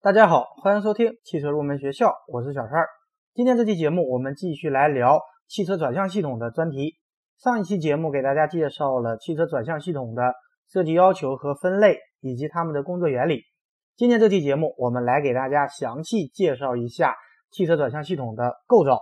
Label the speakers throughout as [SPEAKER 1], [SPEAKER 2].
[SPEAKER 1] 大家好，欢迎收听汽车入门学校，我是小川。今天这期节目我们继续来聊汽车转向系统的专题。上一期节目给大家介绍了汽车转向系统的设计要求和分类，以及它们的工作原理。今天这期节目我们来给大家详细介绍一下汽车转向系统的构造。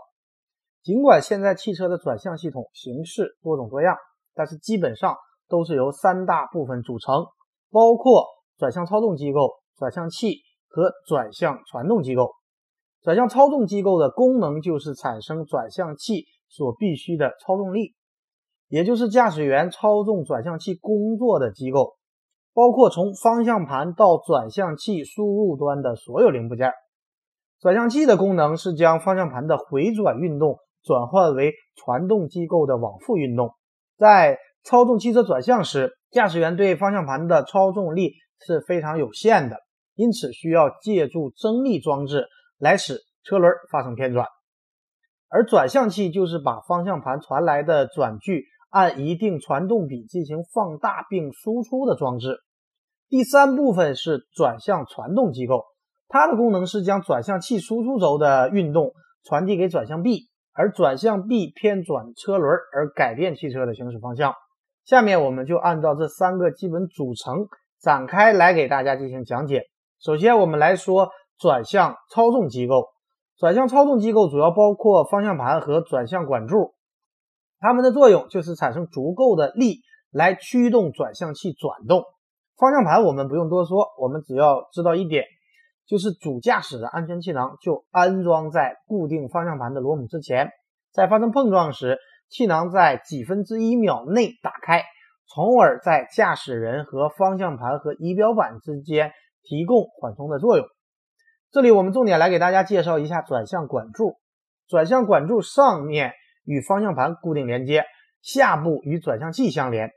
[SPEAKER 1] 尽管现在汽车的转向系统形式多种多样，但是基本上都是由三大部分组成，包括转向操纵机构、转向器。和转向传动机构，转向操纵机构的功能就是产生转向器所必须的操纵力，也就是驾驶员操纵转向器工作的机构，包括从方向盘到转向器输入端的所有零部件。转向器的功能是将方向盘的回转运动转换为传动机构的往复运动。在操纵汽车转向时，驾驶员对方向盘的操纵力是非常有限的。因此，需要借助增力装置来使车轮发生偏转，而转向器就是把方向盘传来的转距按一定传动比进行放大并输出的装置。第三部分是转向传动机构，它的功能是将转向器输出轴的运动传递给转向臂，而转向臂偏转车轮而改变汽车的行驶方向。下面我们就按照这三个基本组成展开来给大家进行讲解。首先，我们来说转向操纵机构。转向操纵机构主要包括方向盘和转向管柱，它们的作用就是产生足够的力来驱动转向器转动。方向盘我们不用多说，我们只要知道一点，就是主驾驶的安全气囊就安装在固定方向盘的螺母之前，在发生碰撞时，气囊在几分之一秒内打开，从而在驾驶人和方向盘和仪表板之间。提供缓冲的作用。这里我们重点来给大家介绍一下转向管柱。转向管柱上面与方向盘固定连接，下部与转向器相连。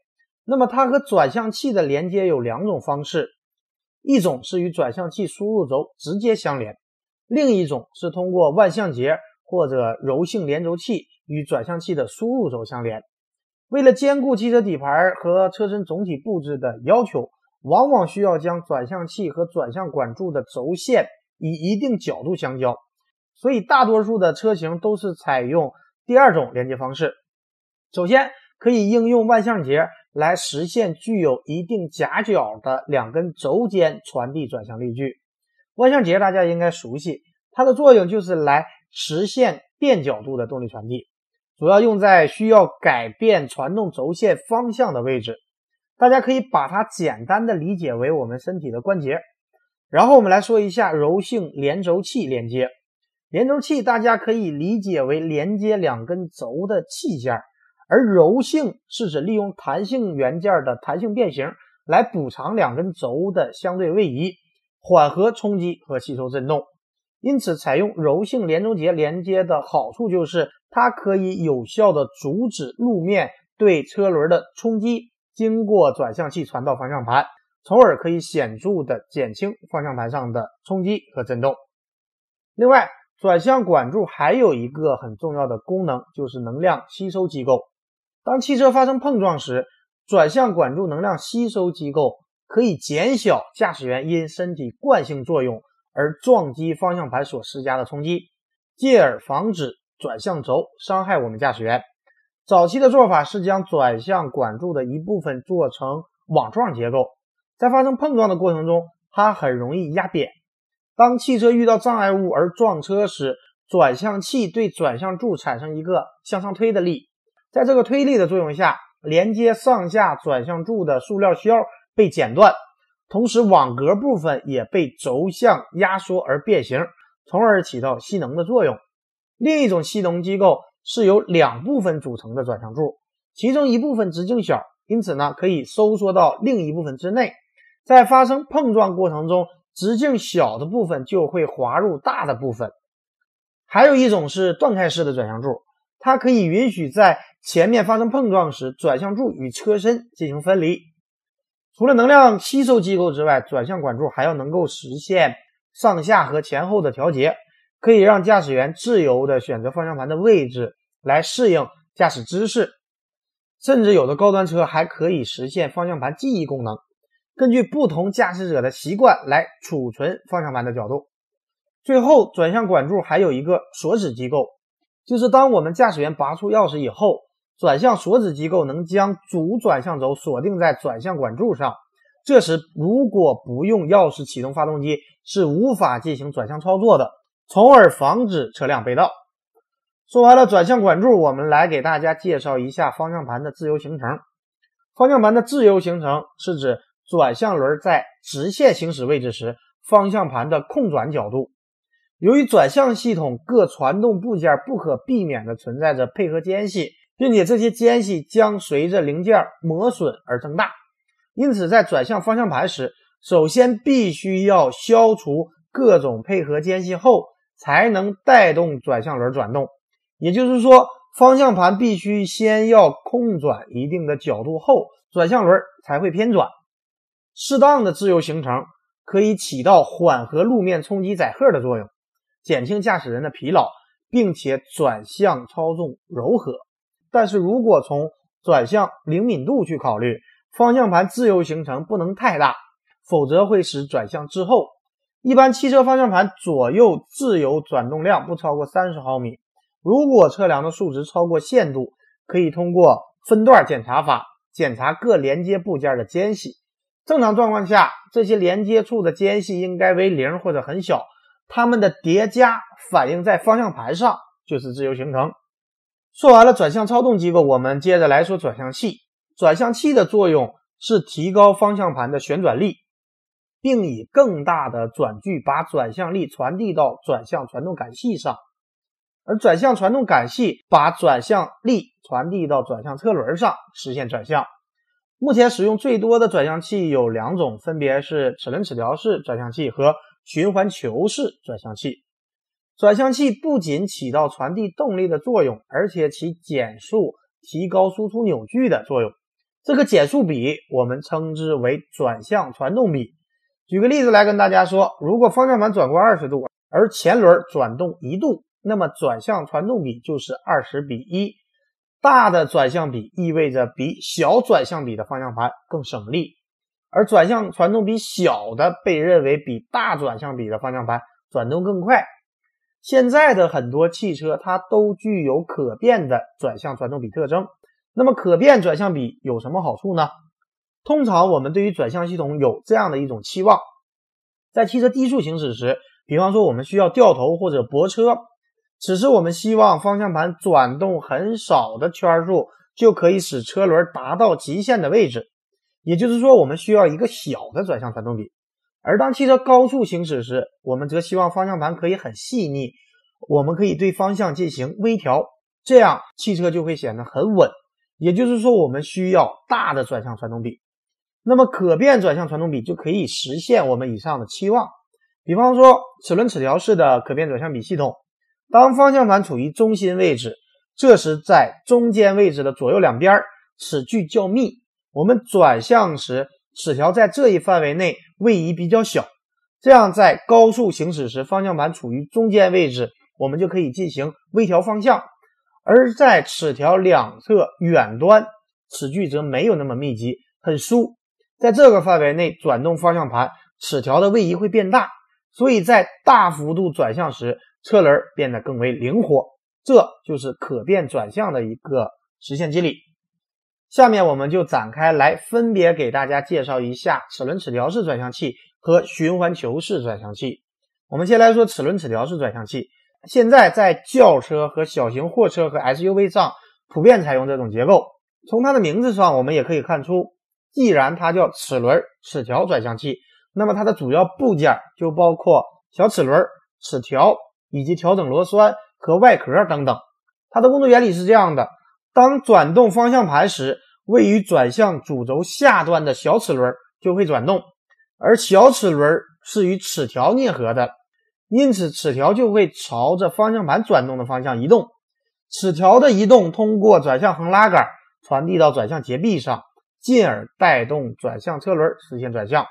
[SPEAKER 1] 那么它和转向器的连接有两种方式，一种是与转向器输入轴直接相连，另一种是通过万向节或者柔性连轴器与转向器的输入轴相连。为了兼顾汽车底盘和车身总体布置的要求。往往需要将转向器和转向管柱的轴线以一定角度相交，所以大多数的车型都是采用第二种连接方式。首先，可以应用万向节来实现具有一定夹角的两根轴间传递转向力矩。万向节大家应该熟悉，它的作用就是来实现变角度的动力传递，主要用在需要改变传动轴线方向的位置。大家可以把它简单的理解为我们身体的关节。然后我们来说一下柔性连轴器连接。连轴器大家可以理解为连接两根轴的器件，而柔性是指利用弹性元件的弹性变形来补偿两根轴的相对位移，缓和冲击和吸收振动。因此，采用柔性连轴节连接的好处就是它可以有效的阻止路面对车轮的冲击。经过转向器传到方向盘，从而可以显著的减轻方向盘上的冲击和震动。另外，转向管柱还有一个很重要的功能，就是能量吸收机构。当汽车发生碰撞时，转向管柱能量吸收机构可以减小驾驶员因身体惯性作用而撞击方向盘所施加的冲击，进而防止转向轴伤害我们驾驶员。早期的做法是将转向管柱的一部分做成网状结构，在发生碰撞的过程中，它很容易压扁。当汽车遇到障碍物而撞车时，转向器对转向柱产生一个向上推的力，在这个推力的作用下，连接上下转向柱的塑料销被剪断，同时网格部分也被轴向压缩而变形，从而起到吸能的作用。另一种吸能机构。是由两部分组成的转向柱，其中一部分直径小，因此呢可以收缩到另一部分之内。在发生碰撞过程中，直径小的部分就会滑入大的部分。还有一种是断开式的转向柱，它可以允许在前面发生碰撞时，转向柱与车身进行分离。除了能量吸收机构之外，转向管柱还要能够实现上下和前后的调节。可以让驾驶员自由地选择方向盘的位置来适应驾驶姿势，甚至有的高端车还可以实现方向盘记忆功能。根据不同驾驶者的习惯来储存方向盘的角度。最后，转向管柱还有一个锁止机构，就是当我们驾驶员拔出钥匙以后，转向锁止机构能将主转向轴锁定在转向管柱上。这时，如果不用钥匙启动发动机，是无法进行转向操作的，从而防止车辆被盗。说完了转向管柱，我们来给大家介绍一下方向盘的自由行程。方向盘的自由行程是指转向轮在直线行驶位置时，方向盘的控转角度。由于转向系统各传动部件不可避免地存在着配合间隙，并且这些间隙将随着零件磨损而增大，因此在转向方向盘时，首先必须要消除各种配合间隙后，才能带动转向轮转动。也就是说，方向盘必须先要空转一定的角度后，转向轮才会偏转。适当的自由行程可以起到缓和路面冲击载荷的作用。减轻驾驶人的疲劳，并且转向操纵柔和。但是如果从转向灵敏度去考虑，方向盘自由行程不能太大，否则会使转向滞后。一般汽车方向盘左右自由转动量不超过三十毫米。如果测量的数值超过限度，可以通过分段检查法检查各连接部件的间隙。正常状况下，这些连接处的间隙应该为零或者很小。它们的叠加反映在方向盘上，就是自由行程。说完了转向操纵机构，我们接着来说转向器。转向器的作用是提高方向盘的旋转力，并以更大的转距把转向力传递到转向传动杆系上，而转向传动杆系把转向力传递到转向车轮上，实现转向。目前使用最多的转向器有两种，分别是齿轮齿条式转向器和。循环球式转向器，转向器不仅起到传递动力的作用，而且起减速、提高输出扭矩的作用。这个减速比我们称之为转向传动比。举个例子来跟大家说，如果方向盘转过二十度，而前轮转动一度，那么转向传动比就是二十比一。大的转向比意味着比小转向比的方向盘更省力。而转向传动比小的被认为比大转向比的方向盘转动更快。现在的很多汽车它都具有可变的转向传动比特征。那么可变转向比有什么好处呢？通常我们对于转向系统有这样的一种期望：在汽车低速行驶时，比方说我们需要掉头或者泊车，此时我们希望方向盘转动很少的圈数就可以使车轮达到极限的位置。也就是说，我们需要一个小的转向传动比，而当汽车高速行驶时，我们则希望方向盘可以很细腻，我们可以对方向进行微调，这样汽车就会显得很稳。也就是说，我们需要大的转向传动比，那么可变转向传动比就可以实现我们以上的期望。比方说，齿轮齿条式的可变转向比系统，当方向盘处于中心位置，这时在中间位置的左右两边齿距较密。我们转向时，齿条在这一范围内位移比较小，这样在高速行驶时，方向盘处于中间位置，我们就可以进行微调方向；而在齿条两侧远端，齿距则没有那么密集，很疏，在这个范围内转动方向盘，齿条的位移会变大，所以在大幅度转向时，车轮变得更为灵活，这就是可变转向的一个实现机理。下面我们就展开来分别给大家介绍一下齿轮齿条式转向器和循环球式转向器。我们先来说齿轮齿条式转向器。现在在轿车和小型货车和 SUV 上普遍采用这种结构。从它的名字上，我们也可以看出，既然它叫齿轮齿条转向器，那么它的主要部件就包括小齿轮、齿条以及调整螺栓和外壳等等。它的工作原理是这样的。当转动方向盘时，位于转向主轴下端的小齿轮就会转动，而小齿轮是与齿条啮合的，因此齿条就会朝着方向盘转动的方向移动。齿条的移动通过转向横拉杆传递到转向节臂上，进而带动转向车轮实现转向。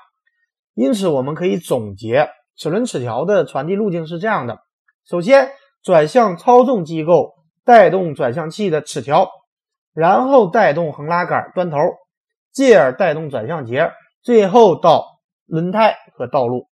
[SPEAKER 1] 因此，我们可以总结齿轮齿条的传递路径是这样的：首先，转向操纵机构。带动转向器的齿条，然后带动横拉杆端头，继而带动转向节，最后到轮胎和道路。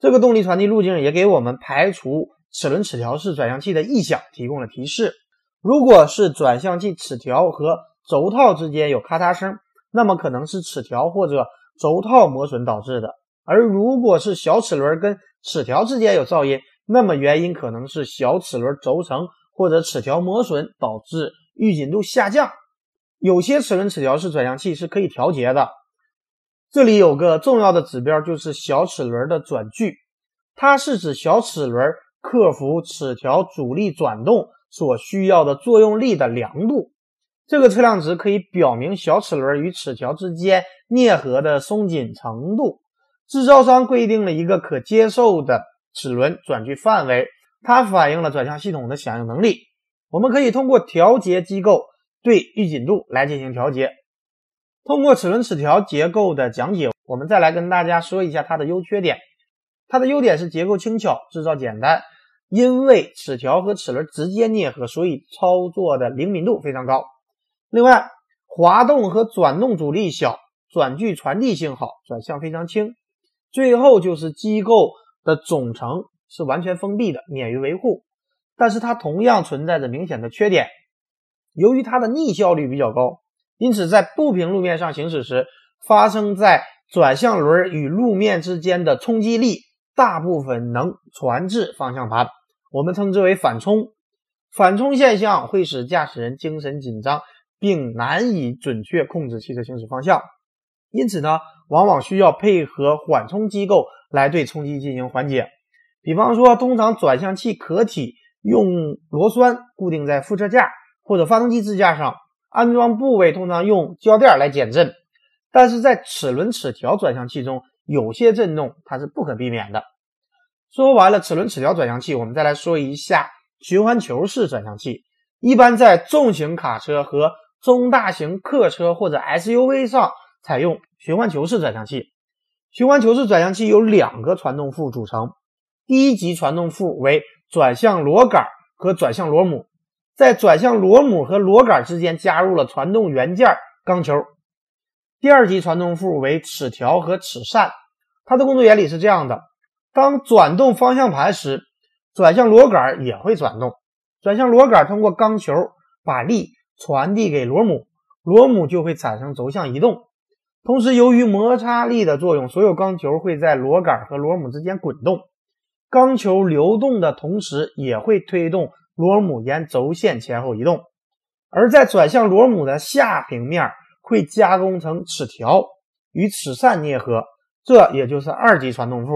[SPEAKER 1] 这个动力传递路径也给我们排除齿轮齿条式转向器的异响提供了提示。如果是转向器齿条和轴套之间有咔嚓声，那么可能是齿条或者轴套磨损导致的；而如果是小齿轮跟齿条之间有噪音，那么原因可能是小齿轮轴承或者齿条磨损导致预紧度下降。有些齿轮齿条式转向器是可以调节的。这里有个重要的指标，就是小齿轮的转距，它是指小齿轮克服齿条阻力转动所需要的作用力的量度。这个测量值可以表明小齿轮与齿条之间啮合的松紧程度。制造商规定了一个可接受的齿轮转距范围，它反映了转向系统的响应能力。我们可以通过调节机构。对预紧度来进行调节。通过齿轮齿条结构的讲解，我们再来跟大家说一下它的优缺点。它的优点是结构轻巧，制造简单。因为齿条和齿轮直接啮合，所以操作的灵敏度非常高。另外，滑动和转动阻力小，转距传递性好，转向非常轻。最后就是机构的总成是完全封闭的，免于维护。但是它同样存在着明显的缺点。由于它的逆效率比较高，因此在不平路面上行驶时，发生在转向轮与路面之间的冲击力大部分能传至方向盘，我们称之为反冲。反冲现象会使驾驶人精神紧张，并难以准确控制汽车行驶方向，因此呢，往往需要配合缓冲机构来对冲击进行缓解。比方说，通常转向器壳体用螺栓固定在副车架。或者发动机支架上安装部位通常用胶垫来减震，但是在齿轮齿条转向器中，有些震动它是不可避免的。说完了齿轮齿条转向器，我们再来说一下循环球式转向器。一般在重型卡车和中大型客车或者 SUV 上采用循环球式转向器。循环球式转向器由两个传动副组成，第一级传动副为转向螺杆和转向螺母。在转向螺母和螺杆之间加入了传动元件钢球。第二级传动副为齿条和齿扇，它的工作原理是这样的：当转动方向盘时，转向螺杆也会转动。转向螺杆通过钢球把力传递给螺母，螺母就会产生轴向移动。同时，由于摩擦力的作用，所有钢球会在螺杆和螺母之间滚动。钢球流动的同时，也会推动。螺母沿轴线前后移动，而在转向螺母的下平面会加工成齿条与齿扇啮合，这也就是二级传动副。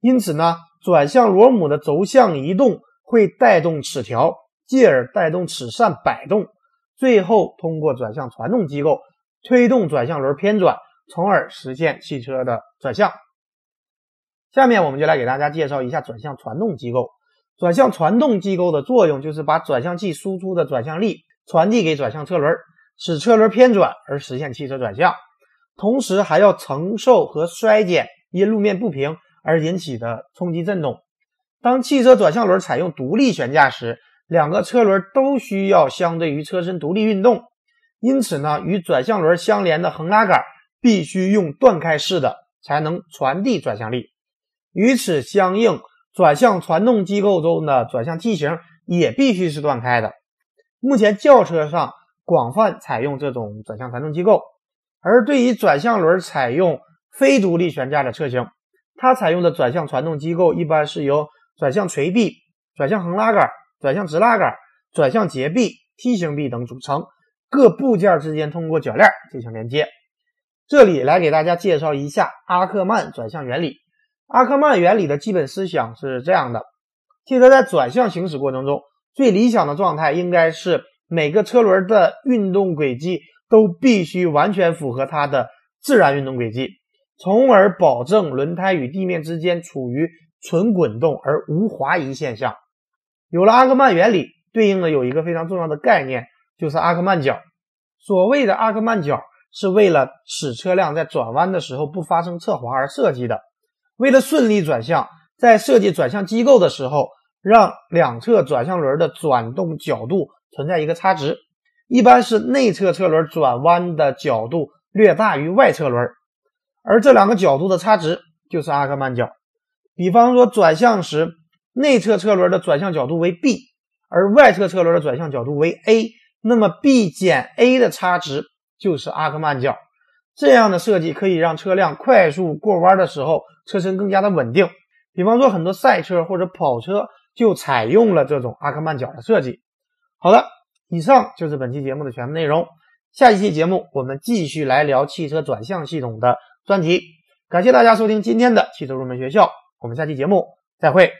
[SPEAKER 1] 因此呢，转向螺母的轴向移动会带动齿条，继而带动齿扇摆动，最后通过转向传动机构推动转向轮偏转，从而实现汽车的转向。下面我们就来给大家介绍一下转向传动机构。转向传动机构的作用就是把转向器输出的转向力传递给转向车轮，使车轮偏转而实现汽车转向，同时还要承受和衰减因路面不平而引起的冲击震动。当汽车转向轮采用独立悬架时，两个车轮都需要相对于车身独立运动，因此呢，与转向轮相连的横拉杆必须用断开式的才能传递转向力。与此相应。转向传动机构中的转向器型也必须是断开的。目前轿车上广泛采用这种转向传动机构，而对于转向轮采用非独立悬架的车型，它采用的转向传动机构一般是由转向垂臂、转向横拉杆、转向直拉杆、转向节臂、梯形臂等组成，各部件之间通过铰链进行连接。这里来给大家介绍一下阿克曼转向原理。阿克曼原理的基本思想是这样的：汽车在转向行驶过程中，最理想的状态应该是每个车轮的运动轨迹都必须完全符合它的自然运动轨迹，从而保证轮胎与地面之间处于纯滚动而无滑移现象。有了阿克曼原理，对应的有一个非常重要的概念，就是阿克曼角。所谓的阿克曼角，是为了使车辆在转弯的时候不发生侧滑而设计的。为了顺利转向，在设计转向机构的时候，让两侧转向轮的转动角度存在一个差值，一般是内侧车轮转弯的角度略大于外侧轮，而这两个角度的差值就是阿克曼角。比方说转向时，内侧车轮的转向角度为 b，而外侧车轮的转向角度为 a，那么 b 减 a 的差值就是阿克曼角。这样的设计可以让车辆快速过弯的时候车身更加的稳定。比方说很多赛车或者跑车就采用了这种阿克曼角的设计。好的，以上就是本期节目的全部内容。下一期节目我们继续来聊汽车转向系统的专题。感谢大家收听今天的汽车入门学校。我们下期节目再会。